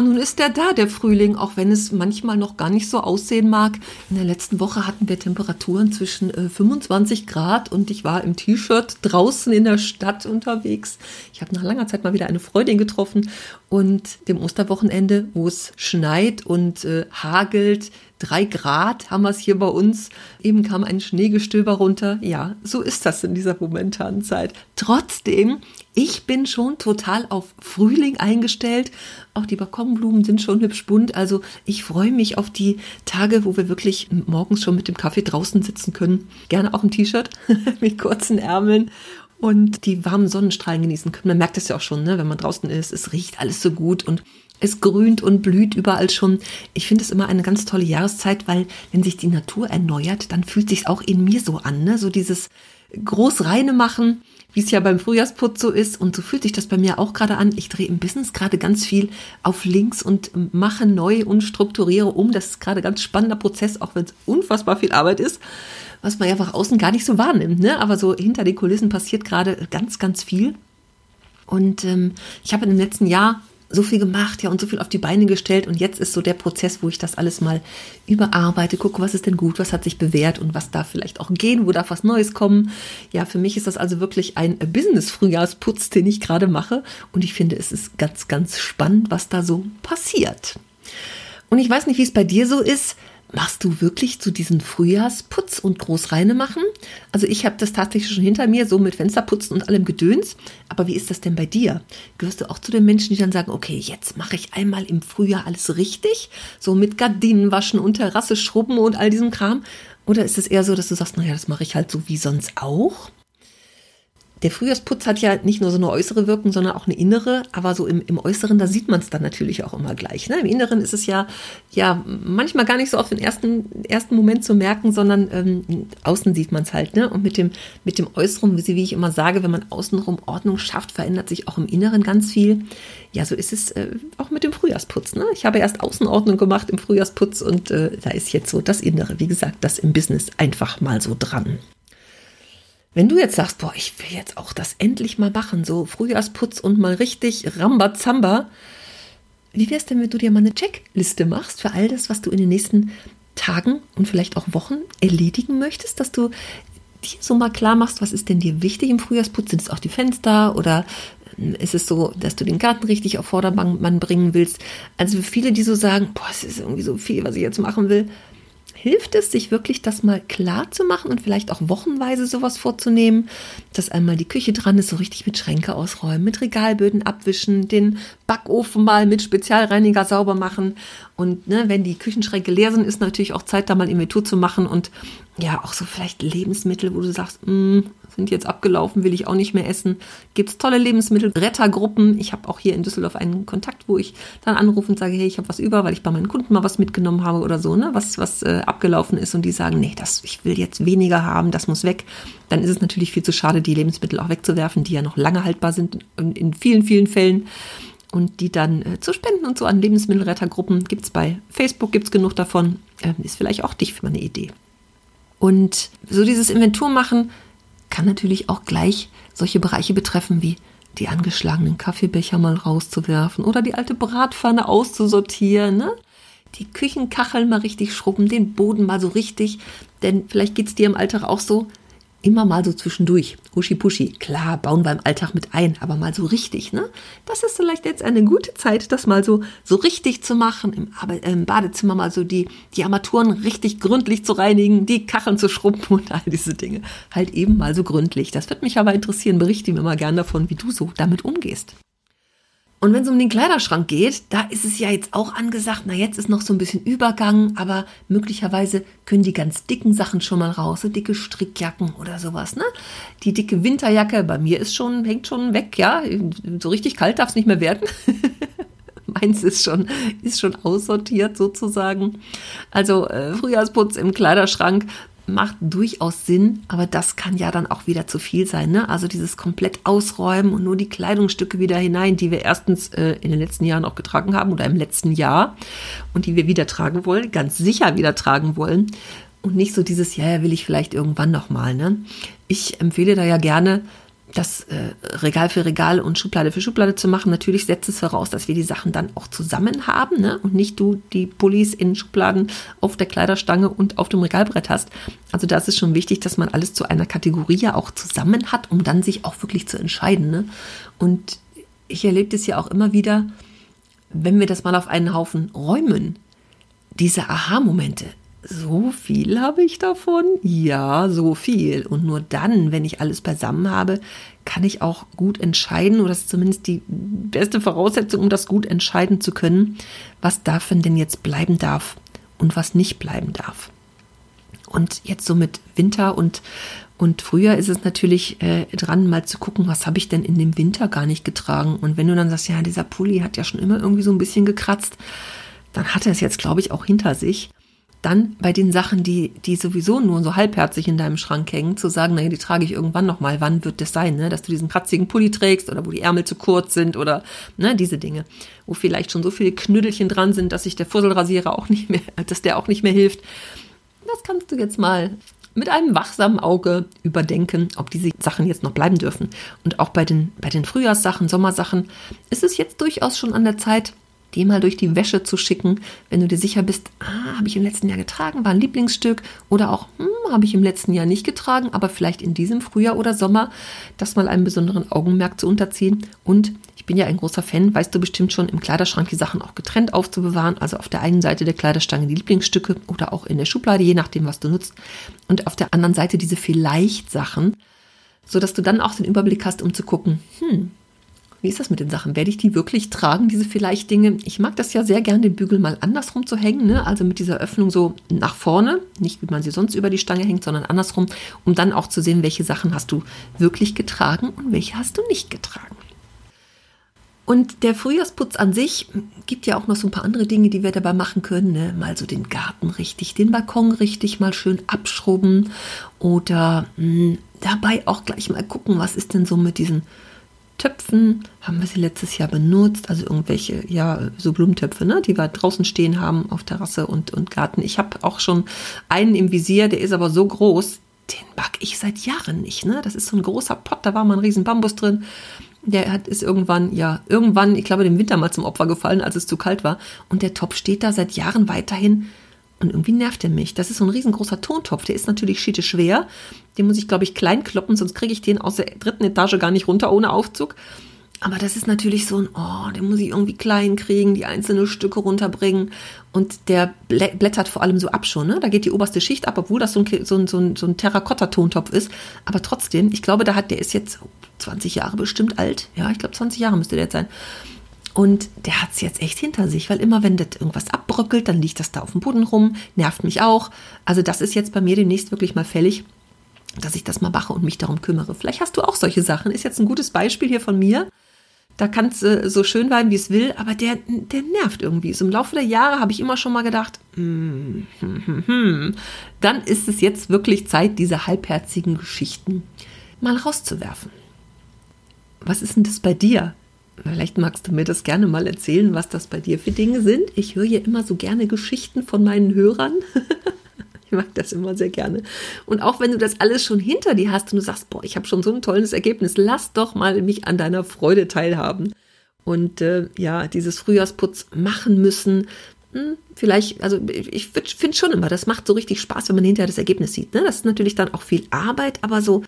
Nun ist der da, der Frühling, auch wenn es manchmal noch gar nicht so aussehen mag. In der letzten Woche hatten wir Temperaturen zwischen äh, 25 Grad und ich war im T-Shirt draußen in der Stadt unterwegs. Ich habe nach langer Zeit mal wieder eine Freundin getroffen und dem Osterwochenende, wo es schneit und äh, hagelt, drei Grad haben wir es hier bei uns. Eben kam ein Schneegestöber runter. Ja, so ist das in dieser momentanen Zeit. Trotzdem, ich bin schon total auf Frühling eingestellt. Auch die Balkonblumen sind schon hübsch bunt. Also ich freue mich auf die Tage, wo wir wirklich morgens schon mit dem Kaffee draußen sitzen können. Gerne auch im T-Shirt mit kurzen Ärmeln und die warmen Sonnenstrahlen genießen können. Man merkt es ja auch schon, ne, wenn man draußen ist. Es riecht alles so gut und es grünt und blüht überall schon. Ich finde es immer eine ganz tolle Jahreszeit, weil wenn sich die Natur erneuert, dann fühlt sich auch in mir so an, ne? So dieses großreine machen, wie es ja beim Frühjahrsputz so ist. Und so fühlt sich das bei mir auch gerade an. Ich drehe im Business gerade ganz viel auf links und mache neu und strukturiere um. Das ist gerade ein ganz spannender Prozess, auch wenn es unfassbar viel Arbeit ist was man ja einfach außen gar nicht so wahrnimmt. Ne? Aber so hinter den Kulissen passiert gerade ganz, ganz viel. Und ähm, ich habe in dem letzten Jahr so viel gemacht, ja, und so viel auf die Beine gestellt. Und jetzt ist so der Prozess, wo ich das alles mal überarbeite, gucke, was ist denn gut, was hat sich bewährt und was darf vielleicht auch gehen, wo darf was Neues kommen. Ja, für mich ist das also wirklich ein Business-Frühjahrsputz, den ich gerade mache. Und ich finde, es ist ganz, ganz spannend, was da so passiert. Und ich weiß nicht, wie es bei dir so ist. Machst du wirklich zu diesen Frühjahrsputz und Großreine machen? Also ich habe das tatsächlich schon hinter mir, so mit Fensterputzen und allem Gedöns. Aber wie ist das denn bei dir? Gehörst du auch zu den Menschen, die dann sagen, okay, jetzt mache ich einmal im Frühjahr alles richtig? So mit Gardinen waschen und Terrasse schrubben und all diesem Kram? Oder ist es eher so, dass du sagst, naja, das mache ich halt so wie sonst auch? Der Frühjahrsputz hat ja nicht nur so eine äußere Wirkung, sondern auch eine innere. Aber so im, im Äußeren, da sieht man es dann natürlich auch immer gleich. Ne? Im Inneren ist es ja, ja manchmal gar nicht so auf den ersten, ersten Moment zu merken, sondern ähm, außen sieht man es halt. Ne? Und mit dem, mit dem Äußeren, wie ich immer sage, wenn man außenrum Ordnung schafft, verändert sich auch im Inneren ganz viel. Ja, so ist es äh, auch mit dem Frühjahrsputz. Ne? Ich habe erst Außenordnung gemacht im Frühjahrsputz und äh, da ist jetzt so das Innere. Wie gesagt, das im Business einfach mal so dran. Wenn du jetzt sagst, boah, ich will jetzt auch das endlich mal machen, so Frühjahrsputz und mal richtig Rambazamba, wie wär's denn, wenn du dir mal eine Checkliste machst für all das, was du in den nächsten Tagen und vielleicht auch Wochen erledigen möchtest, dass du dir so mal klar machst, was ist denn dir wichtig im Frühjahrsputz? Sind es auch die Fenster oder ähm, ist es so, dass du den Garten richtig auf Vordermann bringen willst? Also für viele, die so sagen, boah, es ist irgendwie so viel, was ich jetzt machen will, hilft es, sich wirklich das mal klar zu machen und vielleicht auch wochenweise sowas vorzunehmen, dass einmal die Küche dran ist, so richtig mit Schränke ausräumen, mit Regalböden abwischen, den Backofen mal mit Spezialreiniger sauber machen. Und ne, wenn die Küchenschränke leer sind, ist natürlich auch Zeit, da mal Inventur zu machen und ja, auch so vielleicht Lebensmittel, wo du sagst, mh, hm, sind jetzt abgelaufen, will ich auch nicht mehr essen. Gibt es tolle Lebensmittel, Rettergruppen. Ich habe auch hier in Düsseldorf einen Kontakt, wo ich dann anrufe und sage, hey, ich habe was über, weil ich bei meinen Kunden mal was mitgenommen habe oder so, ne, was, was äh, abgelaufen ist und die sagen, nee, das, ich will jetzt weniger haben, das muss weg. Dann ist es natürlich viel zu schade, die Lebensmittel auch wegzuwerfen, die ja noch lange haltbar sind in, in vielen, vielen Fällen und die dann äh, zu spenden und so an Lebensmittelrettergruppen gibt es bei Facebook, gibt es genug davon. Äh, ist vielleicht auch dich für eine Idee. Und so dieses Inventur machen kann natürlich auch gleich solche Bereiche betreffen wie die angeschlagenen Kaffeebecher mal rauszuwerfen oder die alte Bratpfanne auszusortieren, ne? die Küchenkacheln mal richtig schrubben, den Boden mal so richtig. Denn vielleicht geht es dir im Alltag auch so, immer mal so zwischendurch. Huschi puschi. Klar, bauen wir im Alltag mit ein, aber mal so richtig, ne? Das ist vielleicht jetzt eine gute Zeit, das mal so, so richtig zu machen. Im, im Badezimmer mal so die, die Armaturen richtig gründlich zu reinigen, die Kacheln zu schrubben und all diese Dinge. Halt eben mal so gründlich. Das wird mich aber interessieren. Berichte mir mal gern davon, wie du so damit umgehst. Und wenn es um den Kleiderschrank geht, da ist es ja jetzt auch angesagt, na jetzt ist noch so ein bisschen Übergang, aber möglicherweise können die ganz dicken Sachen schon mal raus, so dicke Strickjacken oder sowas, ne? Die dicke Winterjacke, bei mir ist schon, hängt schon weg, ja. So richtig kalt darf es nicht mehr werden. meins ist schon, ist schon aussortiert sozusagen. Also äh, Frühjahrsputz im Kleiderschrank macht durchaus Sinn, aber das kann ja dann auch wieder zu viel sein. Ne? Also dieses komplett ausräumen und nur die Kleidungsstücke wieder hinein, die wir erstens äh, in den letzten Jahren auch getragen haben oder im letzten Jahr und die wir wieder tragen wollen, ganz sicher wieder tragen wollen. Und nicht so dieses, ja, ja, will ich vielleicht irgendwann nochmal. Ne? Ich empfehle da ja gerne, das äh, Regal für Regal und Schublade für Schublade zu machen. Natürlich setzt es voraus, dass wir die Sachen dann auch zusammen haben ne? und nicht du die Pullis in Schubladen auf der Kleiderstange und auf dem Regalbrett hast. Also da ist es schon wichtig, dass man alles zu einer Kategorie ja auch zusammen hat, um dann sich auch wirklich zu entscheiden. Ne? Und ich erlebe das ja auch immer wieder, wenn wir das mal auf einen Haufen räumen, diese Aha-Momente, so viel habe ich davon? Ja, so viel. Und nur dann, wenn ich alles beisammen habe, kann ich auch gut entscheiden, oder das ist zumindest die beste Voraussetzung, um das gut entscheiden zu können, was davon denn jetzt bleiben darf und was nicht bleiben darf. Und jetzt so mit Winter und, und Frühjahr ist es natürlich äh, dran, mal zu gucken, was habe ich denn in dem Winter gar nicht getragen. Und wenn du dann sagst, ja, dieser Pulli hat ja schon immer irgendwie so ein bisschen gekratzt, dann hat er es jetzt, glaube ich, auch hinter sich dann bei den Sachen, die, die sowieso nur so halbherzig in deinem Schrank hängen, zu sagen, naja, die trage ich irgendwann nochmal. Wann wird das sein, ne? Dass du diesen kratzigen Pulli trägst oder wo die Ärmel zu kurz sind oder ne, diese Dinge. Wo vielleicht schon so viele Knüdelchen dran sind, dass sich der Fusselrasierer auch nicht mehr, dass der auch nicht mehr hilft. Das kannst du jetzt mal mit einem wachsamen Auge überdenken, ob diese Sachen jetzt noch bleiben dürfen. Und auch bei den, bei den Frühjahrssachen, Sommersachen ist es jetzt durchaus schon an der Zeit, die mal durch die Wäsche zu schicken, wenn du dir sicher bist, ah, habe ich im letzten Jahr getragen, war ein Lieblingsstück. Oder auch, hm, habe ich im letzten Jahr nicht getragen, aber vielleicht in diesem Frühjahr oder Sommer, das mal einem besonderen Augenmerk zu unterziehen. Und ich bin ja ein großer Fan, weißt du bestimmt schon, im Kleiderschrank die Sachen auch getrennt aufzubewahren, also auf der einen Seite der Kleiderstange die Lieblingsstücke oder auch in der Schublade, je nachdem, was du nutzt, und auf der anderen Seite diese vielleicht Sachen, sodass du dann auch den Überblick hast, um zu gucken, hm, wie ist das mit den Sachen? Werde ich die wirklich tragen, diese vielleicht Dinge? Ich mag das ja sehr gerne, den Bügel mal andersrum zu hängen, ne? also mit dieser Öffnung so nach vorne, nicht wie man sie sonst über die Stange hängt, sondern andersrum, um dann auch zu sehen, welche Sachen hast du wirklich getragen und welche hast du nicht getragen. Und der Frühjahrsputz an sich gibt ja auch noch so ein paar andere Dinge, die wir dabei machen können. Ne? Mal so den Garten richtig, den Balkon richtig mal schön abschrubben oder mh, hm, dabei auch gleich mal gucken, was ist denn so mit diesen Töpfen haben wir sie letztes Jahr benutzt, also irgendwelche, ja, so Blumentöpfe, ne, die wir draußen stehen haben auf Terrasse und, und Garten. Ich habe auch schon einen im Visier, der ist aber so groß, den mag ich seit Jahren nicht, ne? Das ist so ein großer Pott, da war mal ein riesen Bambus drin. Der hat, ist irgendwann, ja, irgendwann, ich glaube, dem Winter mal zum Opfer gefallen, als es zu kalt war. Und der Topf steht da seit Jahren weiterhin und irgendwie nervt er mich. Das ist so ein riesengroßer Tontopf. Der ist natürlich schiete schwer. Den muss ich, glaube ich, klein kloppen, sonst kriege ich den aus der dritten Etage gar nicht runter ohne Aufzug. Aber das ist natürlich so ein, oh, den muss ich irgendwie klein kriegen, die einzelnen Stücke runterbringen. Und der blättert vor allem so ab schon, ne? Da geht die oberste Schicht ab, obwohl das so ein, so ein, so ein, so ein Terrakotta-Tontopf ist. Aber trotzdem, ich glaube, da hat, der ist jetzt 20 Jahre bestimmt alt. Ja, ich glaube, 20 Jahre müsste der jetzt sein. Und der hat es jetzt echt hinter sich, weil immer wenn das irgendwas abbröckelt, dann liegt das da auf dem Boden rum, nervt mich auch. Also das ist jetzt bei mir demnächst wirklich mal fällig, dass ich das mal mache und mich darum kümmere. Vielleicht hast du auch solche Sachen. Ist jetzt ein gutes Beispiel hier von mir. Da kann es äh, so schön sein, wie es will, aber der, der nervt irgendwie. So im Laufe der Jahre habe ich immer schon mal gedacht, hm, hm, hm, hm, dann ist es jetzt wirklich Zeit, diese halbherzigen Geschichten mal rauszuwerfen. Was ist denn das bei dir? Vielleicht magst du mir das gerne mal erzählen, was das bei dir für Dinge sind. Ich höre hier immer so gerne Geschichten von meinen Hörern. ich mag das immer sehr gerne. Und auch wenn du das alles schon hinter dir hast und du sagst, boah, ich habe schon so ein tolles Ergebnis, lass doch mal mich an deiner Freude teilhaben. Und äh, ja, dieses Frühjahrsputz machen müssen, hm, vielleicht, also ich finde schon immer, das macht so richtig Spaß, wenn man hinterher das Ergebnis sieht. Ne? Das ist natürlich dann auch viel Arbeit, aber so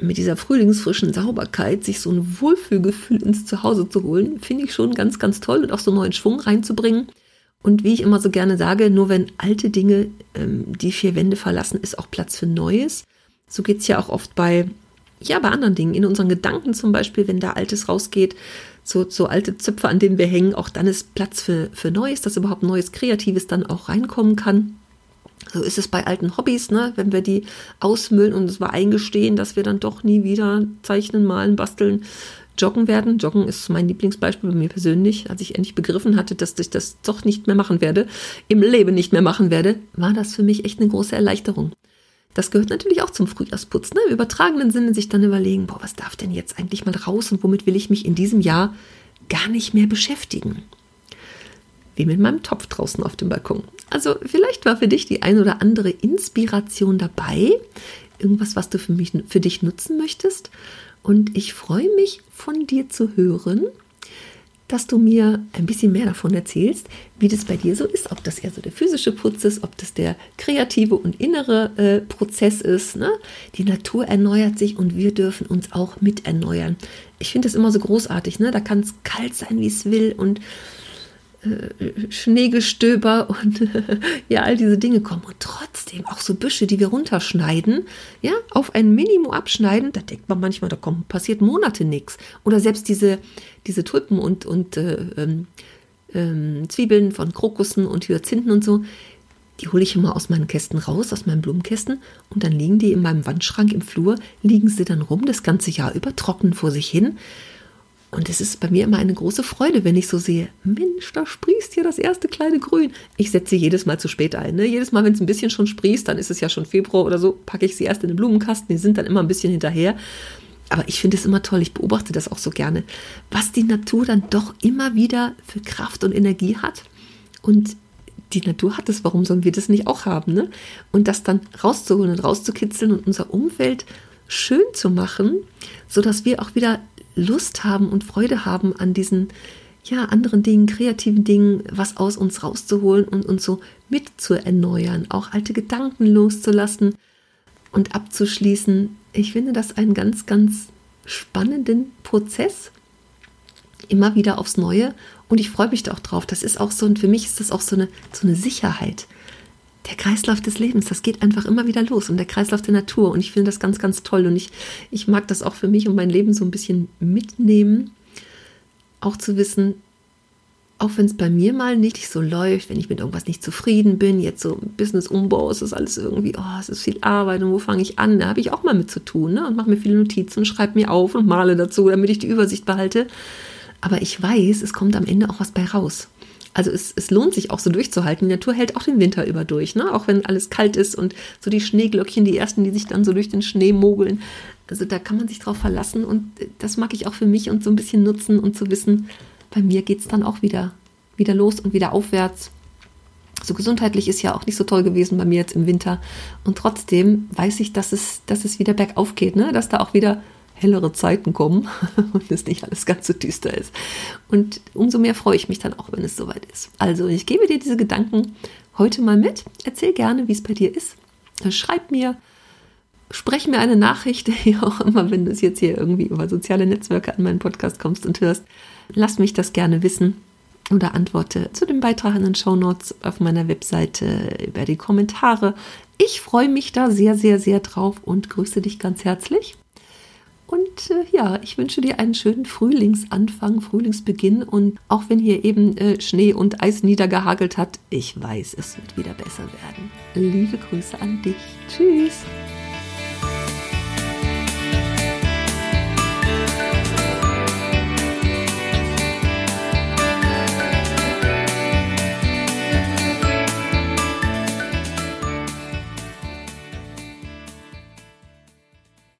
mit dieser frühlingsfrischen Sauberkeit sich so ein Wohlfühlgefühl ins Zuhause zu holen, finde ich schon ganz, ganz toll und auch so neuen Schwung reinzubringen. Und wie ich immer so gerne sage, nur wenn alte Dinge ähm, die vier Wände verlassen, ist auch Platz für Neues. So geht es ja auch oft bei, ja, bei anderen Dingen. In unseren Gedanken zum Beispiel, wenn da Altes rausgeht, so, so alte Zöpfe, an denen wir hängen, auch dann ist Platz für, für Neues, dass überhaupt Neues Kreatives dann auch reinkommen kann. So ist es bei alten Hobbys, ne? wenn wir die ausmüllen und es war eingestehen, dass wir dann doch nie wieder zeichnen, malen, basteln, Joggen werden. Joggen ist mein Lieblingsbeispiel bei mir persönlich. Als ich endlich begriffen hatte, dass ich das doch nicht mehr machen werde, im Leben nicht mehr machen werde, war das für mich echt eine große Erleichterung. Das gehört natürlich auch zum Frühjahrsputz. Ne? Im übertragenen Sinne sich dann überlegen, boah, was darf denn jetzt eigentlich mal raus und womit will ich mich in diesem Jahr gar nicht mehr beschäftigen? Wie mit meinem Topf draußen auf dem Balkon. Also vielleicht war für dich die ein oder andere Inspiration dabei. Irgendwas, was du für, mich, für dich nutzen möchtest. Und ich freue mich, von dir zu hören dass du mir ein bisschen mehr davon erzählst, wie das bei dir so ist, ob das eher so der physische Putz ist, ob das der kreative und innere äh, Prozess ist. Ne? Die Natur erneuert sich und wir dürfen uns auch mit erneuern. Ich finde das immer so großartig. Ne? Da kann es kalt sein, wie es will und äh, Schneegestöber und ja, all diese Dinge kommen. Und trotzdem auch so Büsche, die wir runterschneiden, ja, auf ein Minimum abschneiden, da denkt man manchmal, da kommt, passiert Monate nichts. Oder selbst diese, diese Tulpen und, und äh, ähm, ähm, Zwiebeln von Krokussen und Hyazinthen und so, die hole ich immer aus meinen Kästen raus, aus meinen Blumenkästen und dann liegen die in meinem Wandschrank im Flur, liegen sie dann rum, das ganze Jahr über, trocknen vor sich hin. Und es ist bei mir immer eine große Freude, wenn ich so sehe, Mensch, da sprießt hier das erste kleine Grün. Ich setze jedes Mal zu spät ein. Ne? Jedes Mal, wenn es ein bisschen schon sprießt, dann ist es ja schon Februar oder so, packe ich sie erst in den Blumenkasten. Die sind dann immer ein bisschen hinterher. Aber ich finde es immer toll, ich beobachte das auch so gerne, was die Natur dann doch immer wieder für Kraft und Energie hat. Und die Natur hat es, warum sollen wir das nicht auch haben? Ne? Und das dann rauszuholen und rauszukitzeln und unser Umfeld schön zu machen, sodass wir auch wieder Lust haben und Freude haben an diesen ja, anderen Dingen, kreativen Dingen, was aus uns rauszuholen und uns so mit zu erneuern, auch alte Gedanken loszulassen und abzuschließen. Ich finde das einen ganz, ganz spannenden Prozess, immer wieder aufs Neue und ich freue mich da auch drauf. Das ist auch so, und für mich ist das auch so eine, so eine Sicherheit der Kreislauf des Lebens, das geht einfach immer wieder los und der Kreislauf der Natur. Und ich finde das ganz, ganz toll. Und ich, ich mag das auch für mich und mein Leben so ein bisschen mitnehmen. Auch zu wissen, auch wenn es bei mir mal nicht so läuft, wenn ich mit irgendwas nicht zufrieden bin, jetzt so Business-Umbau, ist das alles irgendwie, oh, es ist viel Arbeit und wo fange ich an? Da habe ich auch mal mit zu tun ne? und mache mir viele Notizen schreibe mir auf und male dazu, damit ich die Übersicht behalte. Aber ich weiß, es kommt am Ende auch was bei raus. Also es, es lohnt sich auch so durchzuhalten. Die Natur hält auch den Winter über durch, ne? auch wenn alles kalt ist und so die Schneeglöckchen, die ersten, die sich dann so durch den Schnee mogeln. Also da kann man sich drauf verlassen und das mag ich auch für mich und so ein bisschen nutzen und zu wissen, bei mir geht es dann auch wieder, wieder los und wieder aufwärts. So gesundheitlich ist ja auch nicht so toll gewesen bei mir jetzt im Winter. Und trotzdem weiß ich, dass es, dass es wieder bergauf geht, ne? dass da auch wieder hellere Zeiten kommen und es nicht alles ganz so düster ist. Und umso mehr freue ich mich dann auch, wenn es soweit ist. Also ich gebe dir diese Gedanken heute mal mit. Erzähl gerne, wie es bei dir ist. Schreib mir, sprech mir eine Nachricht, wie auch immer, wenn du es jetzt hier irgendwie über soziale Netzwerke an meinen Podcast kommst und hörst. Lass mich das gerne wissen oder antworte zu dem Beitrag in den Show Notes auf meiner Webseite über die Kommentare. Ich freue mich da sehr, sehr, sehr drauf und grüße dich ganz herzlich. Und äh, ja, ich wünsche dir einen schönen Frühlingsanfang, Frühlingsbeginn. Und auch wenn hier eben äh, Schnee und Eis niedergehagelt hat, ich weiß, es wird wieder besser werden. Liebe Grüße an dich. Tschüss.